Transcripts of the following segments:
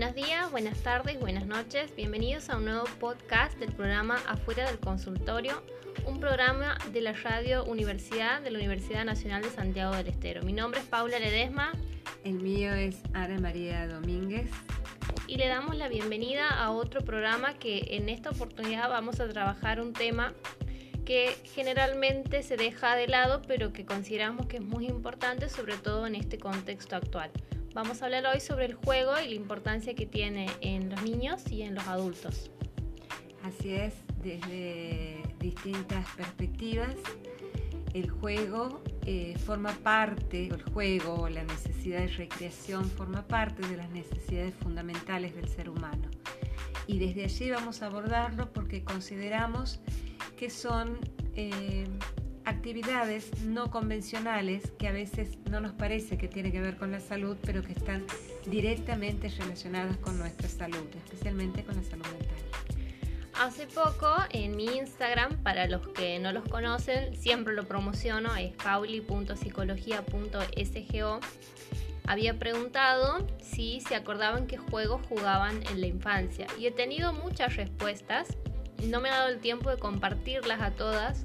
Buenos días, buenas tardes, buenas noches. Bienvenidos a un nuevo podcast del programa Afuera del Consultorio, un programa de la Radio Universidad de la Universidad Nacional de Santiago del Estero. Mi nombre es Paula Ledesma. El mío es Ana María Domínguez. Y le damos la bienvenida a otro programa que en esta oportunidad vamos a trabajar un tema que generalmente se deja de lado, pero que consideramos que es muy importante, sobre todo en este contexto actual. Vamos a hablar hoy sobre el juego y la importancia que tiene en los niños y en los adultos. Así es, desde distintas perspectivas, el juego eh, forma parte, el juego o la necesidad de recreación forma parte de las necesidades fundamentales del ser humano. Y desde allí vamos a abordarlo porque consideramos que son eh, actividades no convencionales que a veces no nos parece que tienen que ver con la salud, pero que están directamente relacionadas con nuestra salud, especialmente con la salud mental. Hace poco en mi Instagram, para los que no los conocen, siempre lo promociono, es pauli.psicología.sgo. Había preguntado si se acordaban qué juegos jugaban en la infancia y he tenido muchas respuestas. No me ha dado el tiempo de compartirlas a todas,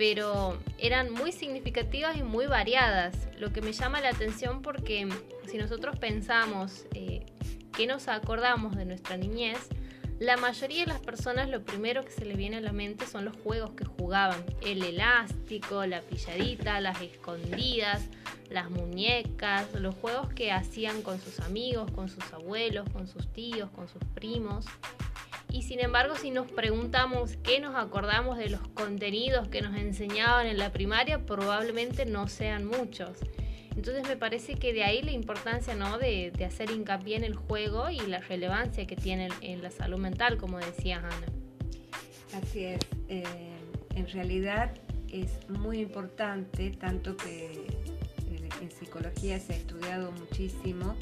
pero eran muy significativas y muy variadas, lo que me llama la atención porque si nosotros pensamos eh, que nos acordamos de nuestra niñez, la mayoría de las personas lo primero que se le viene a la mente son los juegos que jugaban, el elástico, la pilladita, las escondidas, las muñecas, los juegos que hacían con sus amigos, con sus abuelos, con sus tíos, con sus primos. Y sin embargo, si nos preguntamos qué nos acordamos de los contenidos que nos enseñaban en la primaria, probablemente no sean muchos. Entonces me parece que de ahí la importancia ¿no? de, hacer hincapié en el juego y la relevancia que tiene en la salud mental, como decía Ana. Así es. Eh, en realidad es muy importante, tanto que en psicología se ha estudiado muchísimo,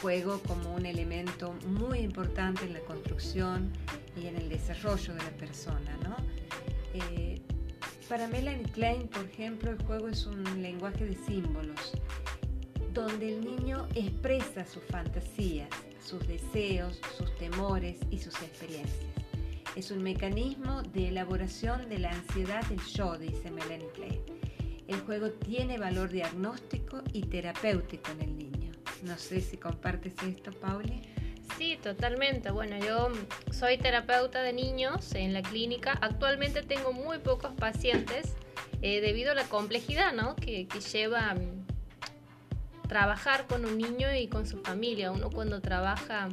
juego como un elemento muy importante en la construcción y en el desarrollo de la persona. ¿no? Eh, para Melanie Klein, por ejemplo, el juego es un lenguaje de símbolos, donde el niño expresa sus fantasías, sus deseos, sus temores y sus experiencias. Es un mecanismo de elaboración de la ansiedad del yo, dice Melanie Klein. El juego tiene valor diagnóstico y terapéutico en el niño. No sé si compartes esto, Pauli. Sí, totalmente. Bueno, yo soy terapeuta de niños en la clínica. Actualmente tengo muy pocos pacientes eh, debido a la complejidad ¿no? que, lleva mm, trabajar con un niño y con su familia. Uno cuando trabaja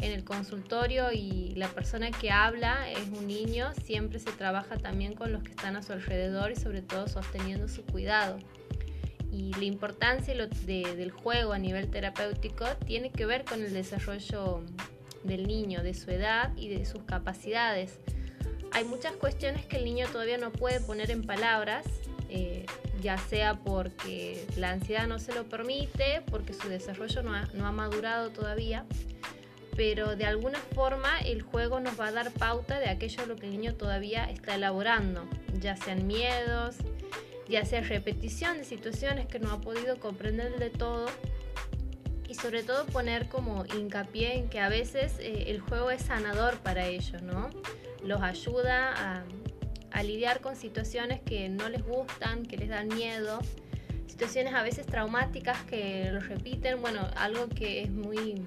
en el consultorio y la persona que habla es un niño, siempre se trabaja también con los que están a su alrededor y sobre todo sosteniendo su cuidado y la importancia del juego a nivel terapéutico tiene que ver con el desarrollo del niño, de su edad y de sus capacidades. Hay muchas cuestiones que el niño todavía no puede poner en palabras, eh, ya sea porque la ansiedad no se lo permite, porque su desarrollo no ha, no ha madurado todavía, pero de alguna forma el juego nos va a dar pauta de aquello a lo que el niño todavía está elaborando, ya sean miedos, ya sea repetición de situaciones que no ha podido comprender de todo y sobre todo poner como hincapié en que a veces eh, el juego es sanador para ellos, ¿no? Los ayuda a, lidiar con situaciones que no les gustan, que les dan miedo, situaciones a veces traumáticas que los repiten, bueno, algo que es muy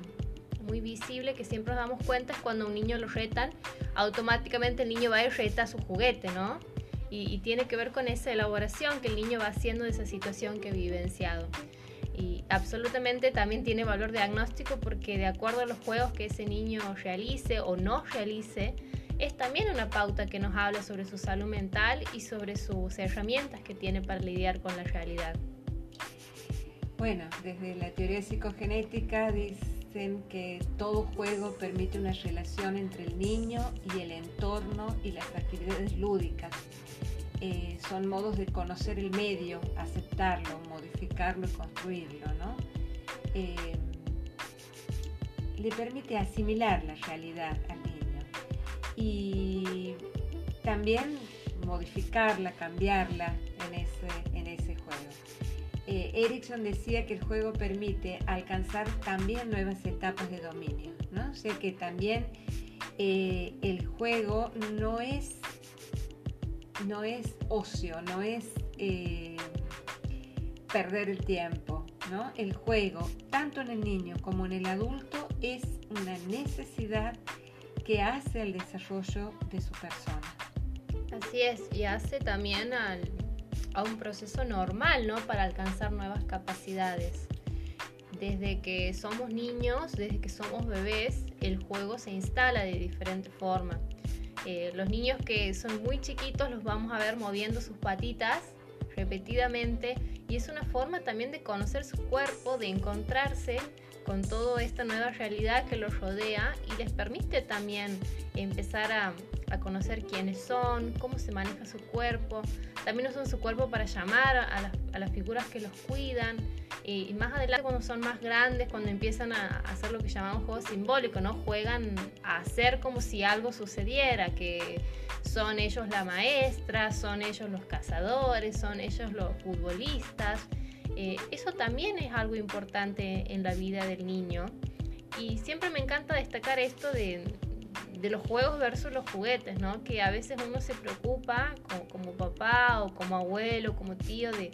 muy visible que siempre nos damos cuenta es cuando un niño lo retan, automáticamente el niño va y reta su juguete, ¿no? Y, tiene que ver con esa elaboración que el niño va haciendo de esa situación que ha vivenciado. Y absolutamente también tiene valor diagnóstico porque de acuerdo a los juegos que ese niño realice o no realice, es también una pauta que nos habla sobre su salud mental y sobre sus herramientas que tiene para lidiar con la realidad. Bueno, desde la teoría psicogenética dicen que todo juego permite una relación entre el niño y el entorno y las actividades lúdicas eh, son modos de conocer el medio, aceptarlo, modificarlo y construirlo, ¿no? Eh, le permite asimilar la realidad al niño y también modificarla, cambiarla en ese, en ese juego. eh, Erickson decía que el juego permite alcanzar también nuevas etapas de dominio, ¿no? O sea que también eh, el juego no es, no es ocio, no es eh, perder el tiempo, ¿no? El juego, tanto en el niño como en el adulto, es una necesidad que hace al desarrollo de su persona. Así es, y hace también a un proceso normal, ¿no? Para alcanzar nuevas capacidades. Desde que somos niños, desde que somos bebés, el juego se instala de diferente forma. Eh, los niños que son muy chiquitos los vamos a ver moviendo sus patitas repetidamente y es una forma también de conocer su cuerpo, de encontrarse con toda esta nueva realidad que los rodea y les permite también empezar a, a conocer quiénes son, cómo se maneja su cuerpo. También usan su cuerpo para llamar a, las, figuras que los cuidan. Y, más adelante, cuando son más grandes, cuando empiezan a, hacer lo que llamamos juego simbólico, ¿no? Juegan a hacer como si algo sucediera, que son ellos la maestra, son ellos los cazadores, son ellos los futbolistas. Eh, eso también es algo importante en la vida del niño. Y siempre me encanta destacar esto de, los juegos versus los juguetes, ¿no? Que a veces uno se preocupa como, papá o como abuelo, como tío, de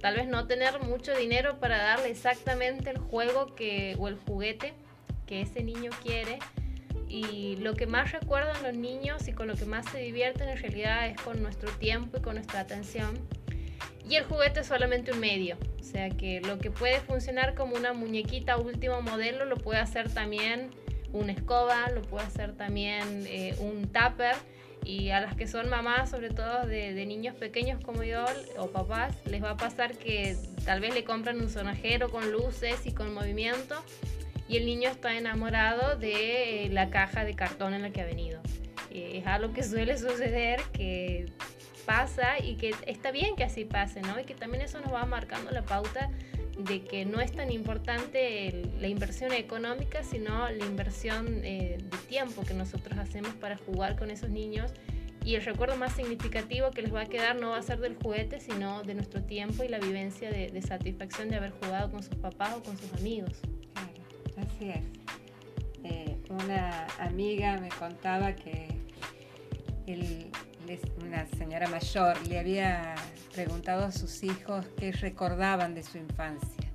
tal vez no tener mucho dinero para darle exactamente el juego que, o el juguete que ese niño quiere. Y lo que más recuerdan los niños y con lo que más se divierten en realidad es con nuestro tiempo y con nuestra atención. Y el juguete es solamente un medio. O sea que lo que puede funcionar como una muñequita último modelo lo puede hacer también una escoba, lo puede hacer también eh, un tupper y a las que son mamás, sobre todo de, niños pequeños como yo o papás, les va a pasar que tal vez le compran un sonajero con luces y con movimiento y el niño está enamorado de eh, la caja de cartón en la que ha venido. Eh, es algo que suele suceder, que pasa y que está bien que así pase, ¿no? Y que también eso nos va marcando la pauta de que no es tan importante la inversión económica, sino la inversión eh, de tiempo que nosotros hacemos para jugar con esos niños. Y el recuerdo más significativo que les va a quedar no va a ser del juguete, sino de nuestro tiempo y la vivencia de, satisfacción de haber jugado con sus papás o con sus amigos. Claro, así es. Eh, una amiga me contaba que una señora mayor le había preguntado a sus hijos qué recordaban de su infancia.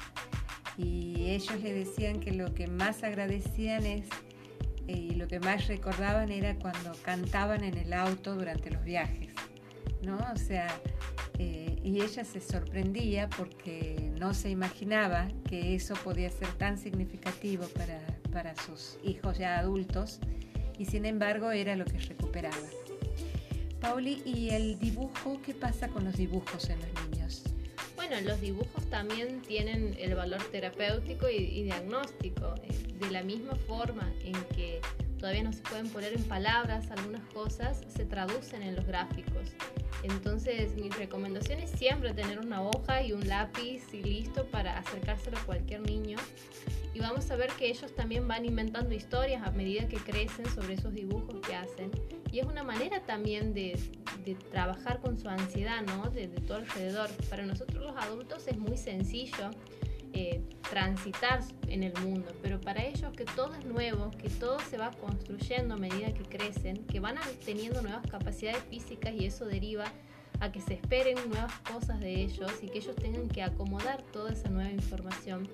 Y ellos le decían que lo que más agradecían es eh, y lo que más recordaban era cuando cantaban en el auto durante los viajes, ¿no? O sea, eh, y ella se sorprendía porque no se imaginaba que eso podía ser tan significativo para, para sus hijos ya adultos y sin embargo era lo que recuperaba. Pauli, ¿y el dibujo? ¿Qué pasa con los dibujos en los niños? Bueno, los dibujos también tienen el valor terapéutico y, diagnóstico. Eh, de la misma forma en que todavía no se pueden poner en palabras algunas cosas, se traducen en los gráficos. Entonces, mi recomendación es siempre tener una hoja y un lápiz y listo para acercárselo a cualquier niño. Y vamos a ver que ellos también van inventando historias a medida que crecen sobre esos dibujos que hacen y es una manera también de, trabajar con su ansiedad, ¿no? De, todo alrededor. Para nosotros los adultos es muy sencillo eh, transitar en el mundo, pero para ellos que todo es nuevo, que todo se va construyendo a medida que crecen, que van teniendo nuevas capacidades físicas y eso deriva a que se esperen nuevas cosas de ellos y que ellos tengan que acomodar toda esa nueva información.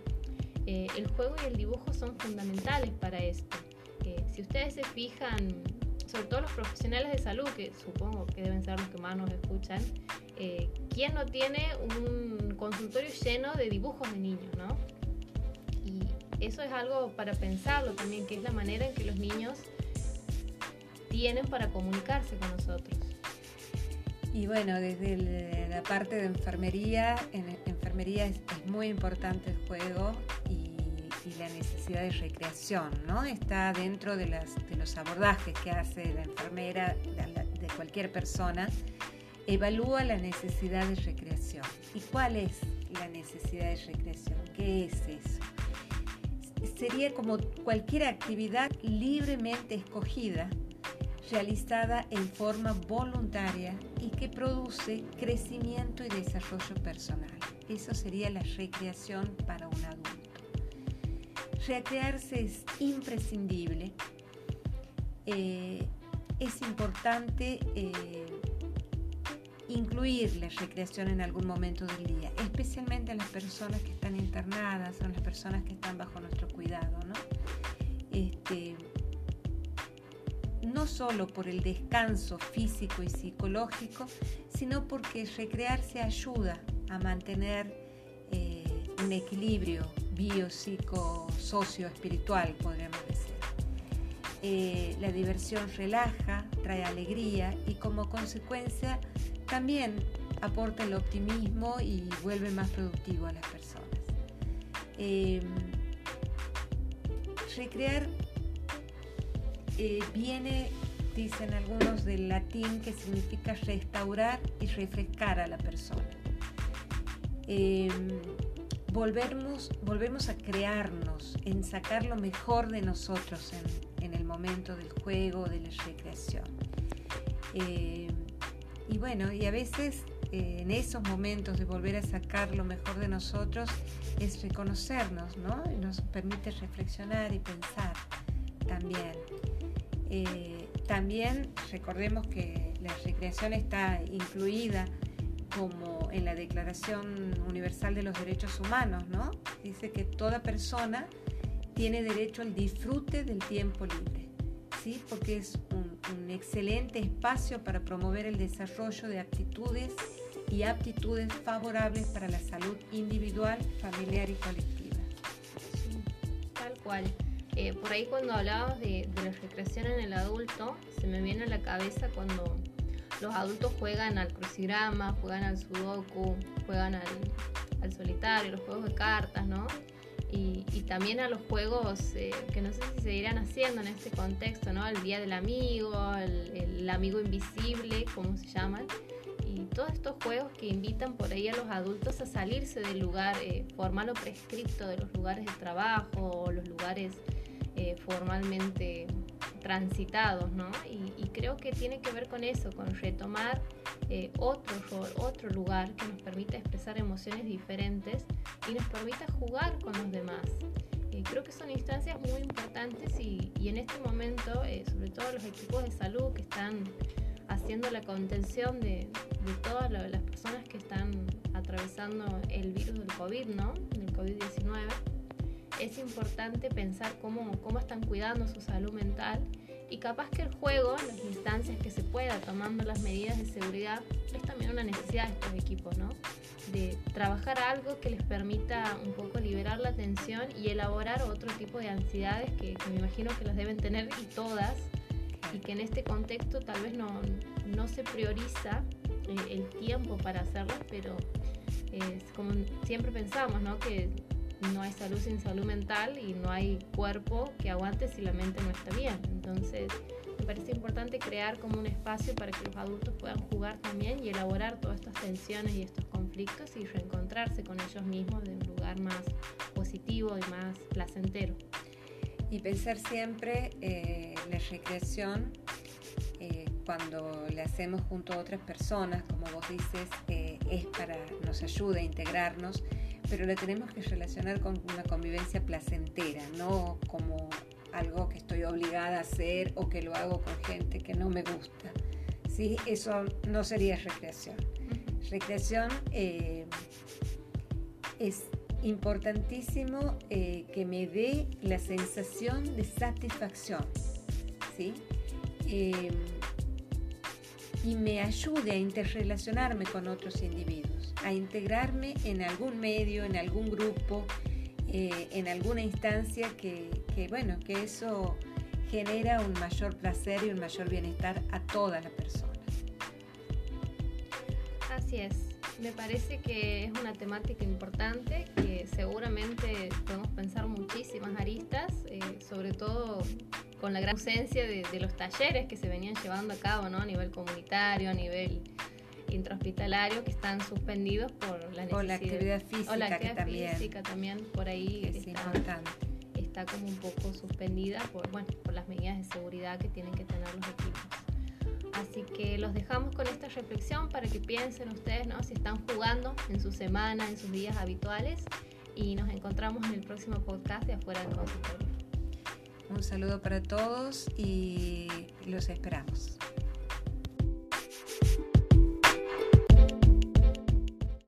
Eh, el juego y el dibujo son fundamentales para esto. Eh, si ustedes se fijan sobre todo los profesionales de salud, que supongo que deben ser los que más nos escuchan, eh, ¿quién no tiene un consultorio lleno de dibujos de niños, no? Y eso es algo para pensarlo también, que es la manera en que los niños tienen para comunicarse con nosotros. Y bueno, desde la parte de enfermería, en enfermería es, es muy importante el juego y la necesidad de recreación, ¿no? Está dentro de, de los abordajes que hace la enfermera de, cualquier persona, evalúa la necesidad de recreación. ¿Y cuál es la necesidad de recreación? ¿Qué es eso? Sería como cualquier actividad libremente escogida, realizada en forma voluntaria y que produce crecimiento y desarrollo personal. eso sería la recreación para un adulto. Recrearse es imprescindible. Eh, es importante eh, incluir la recreación en algún momento del día, especialmente en las personas que están internadas o en las personas que están bajo nuestro cuidado. ¿no? Este, no solo por el descanso físico y psicológico, sino porque recrearse ayuda a mantener eh, un equilibrio bio, psico, socio, espiritual, podríamos decir. Eh, la diversión relaja, trae alegría y como consecuencia también aporta el optimismo y vuelve más productivo a las personas. Em, recrear eh, viene, dicen algunos, del latín que significa restaurar y refrescar a la persona. Em, volvemos, a crearnos, en sacar lo mejor de nosotros en, el momento del juego, de la recreación. Em, y bueno, y a veces eh, en esos momentos de volver a sacar lo mejor de nosotros es reconocernos, ¿no? Nos permite reflexionar y pensar también. Eh, también recordemos que la recreación está incluida como en la Declaración Universal de los Derechos Humanos, ¿no? Dice que toda persona tiene derecho al disfrute del tiempo libre, ¿sí? Porque es un, excelente espacio para promover el desarrollo de actitudes y aptitudes favorables para la salud individual, familiar y colectiva. tal cual. Eh, por ahí cuando hablábamos de, la recreación en el adulto, se me viene a la cabeza cuando los adultos juegan al crucigrama, juegan al sudoku, juegan al, solitario, los juegos de cartas, ¿no? Y, también a los juegos eh, que no sé si se irán haciendo en este contexto, ¿no? El Día del Amigo, el, Amigo Invisible, como se llaman. Y todos estos juegos que invitan por ahí a los adultos a salirse del lugar eh, formal o prescripto de los lugares de trabajo o los lugares eh, formalmente transitados, ¿no? Y, creo que tiene que ver con eso, con retomar eh, otro rol, otro lugar que nos permita expresar emociones diferentes y nos permita jugar con los demás. Eh, creo que son instancias muy importantes y, en este momento, sobre todo los equipos de salud que están haciendo la contención de, de todas las personas que están atravesando el virus del COVID, ¿no? Del COVID-19 es importante pensar cómo, cómo están cuidando su salud mental y capaz que el juego, las instancias que se pueda tomando las medidas de seguridad, es también una necesidad de estos equipos, ¿no? De trabajar algo que les permita un poco liberar la tensión y elaborar otro tipo de ansiedades que, me imagino que las deben tener y todas, y que en este contexto tal vez no, no se prioriza eh, el tiempo para hacerlas, pero es como siempre pensamos, ¿no? Que no hay salud sin salud mental y no hay cuerpo que aguante si la mente no está bien. Entonces, me parece importante crear como un espacio para que los adultos puedan jugar también y elaborar todas estas tensiones y estos conflictos y reencontrarse con ellos mismos de un lugar más positivo y más placentero. Y pensar siempre eh, la recreación eh, cuando la hacemos junto a otras personas, como vos dices, eh, es para, nos ayuda a integrarnos pero la tenemos que relacionar con una convivencia placentera, no como algo que estoy obligada a hacer o que lo hago con gente que no me gusta. ¿sí? Eso no sería recreación. Recreación eh, es importantísimo eh, que me dé la sensación de satisfacción. ¿sí? Em, y me ayude a interrelacionarme con otros individuos, a integrarme en algún medio, en algún grupo, eh, en alguna instancia que, bueno, que eso genera un mayor placer y un mayor bienestar a toda la persona. Así es, me parece que es una temática importante que seguramente podemos pensar muchísimas aristas, eh, sobre todo con la gran ausencia de, los talleres que se venían llevando a cabo ¿no? a nivel comunitario, a nivel intrahospitalario, que están suspendidos por la necesidad. O la actividad física, o la actividad también, física también, por ahí es está, importante. está como un poco suspendida por, bueno, por las medidas de seguridad que tienen que tener los equipos. Así que los dejamos con esta reflexión para que piensen ustedes ¿no? si están jugando en su semana, en sus días habituales. Y nos encontramos en el próximo podcast de Afuera del Consultorio. Un saludo para todos y los esperamos.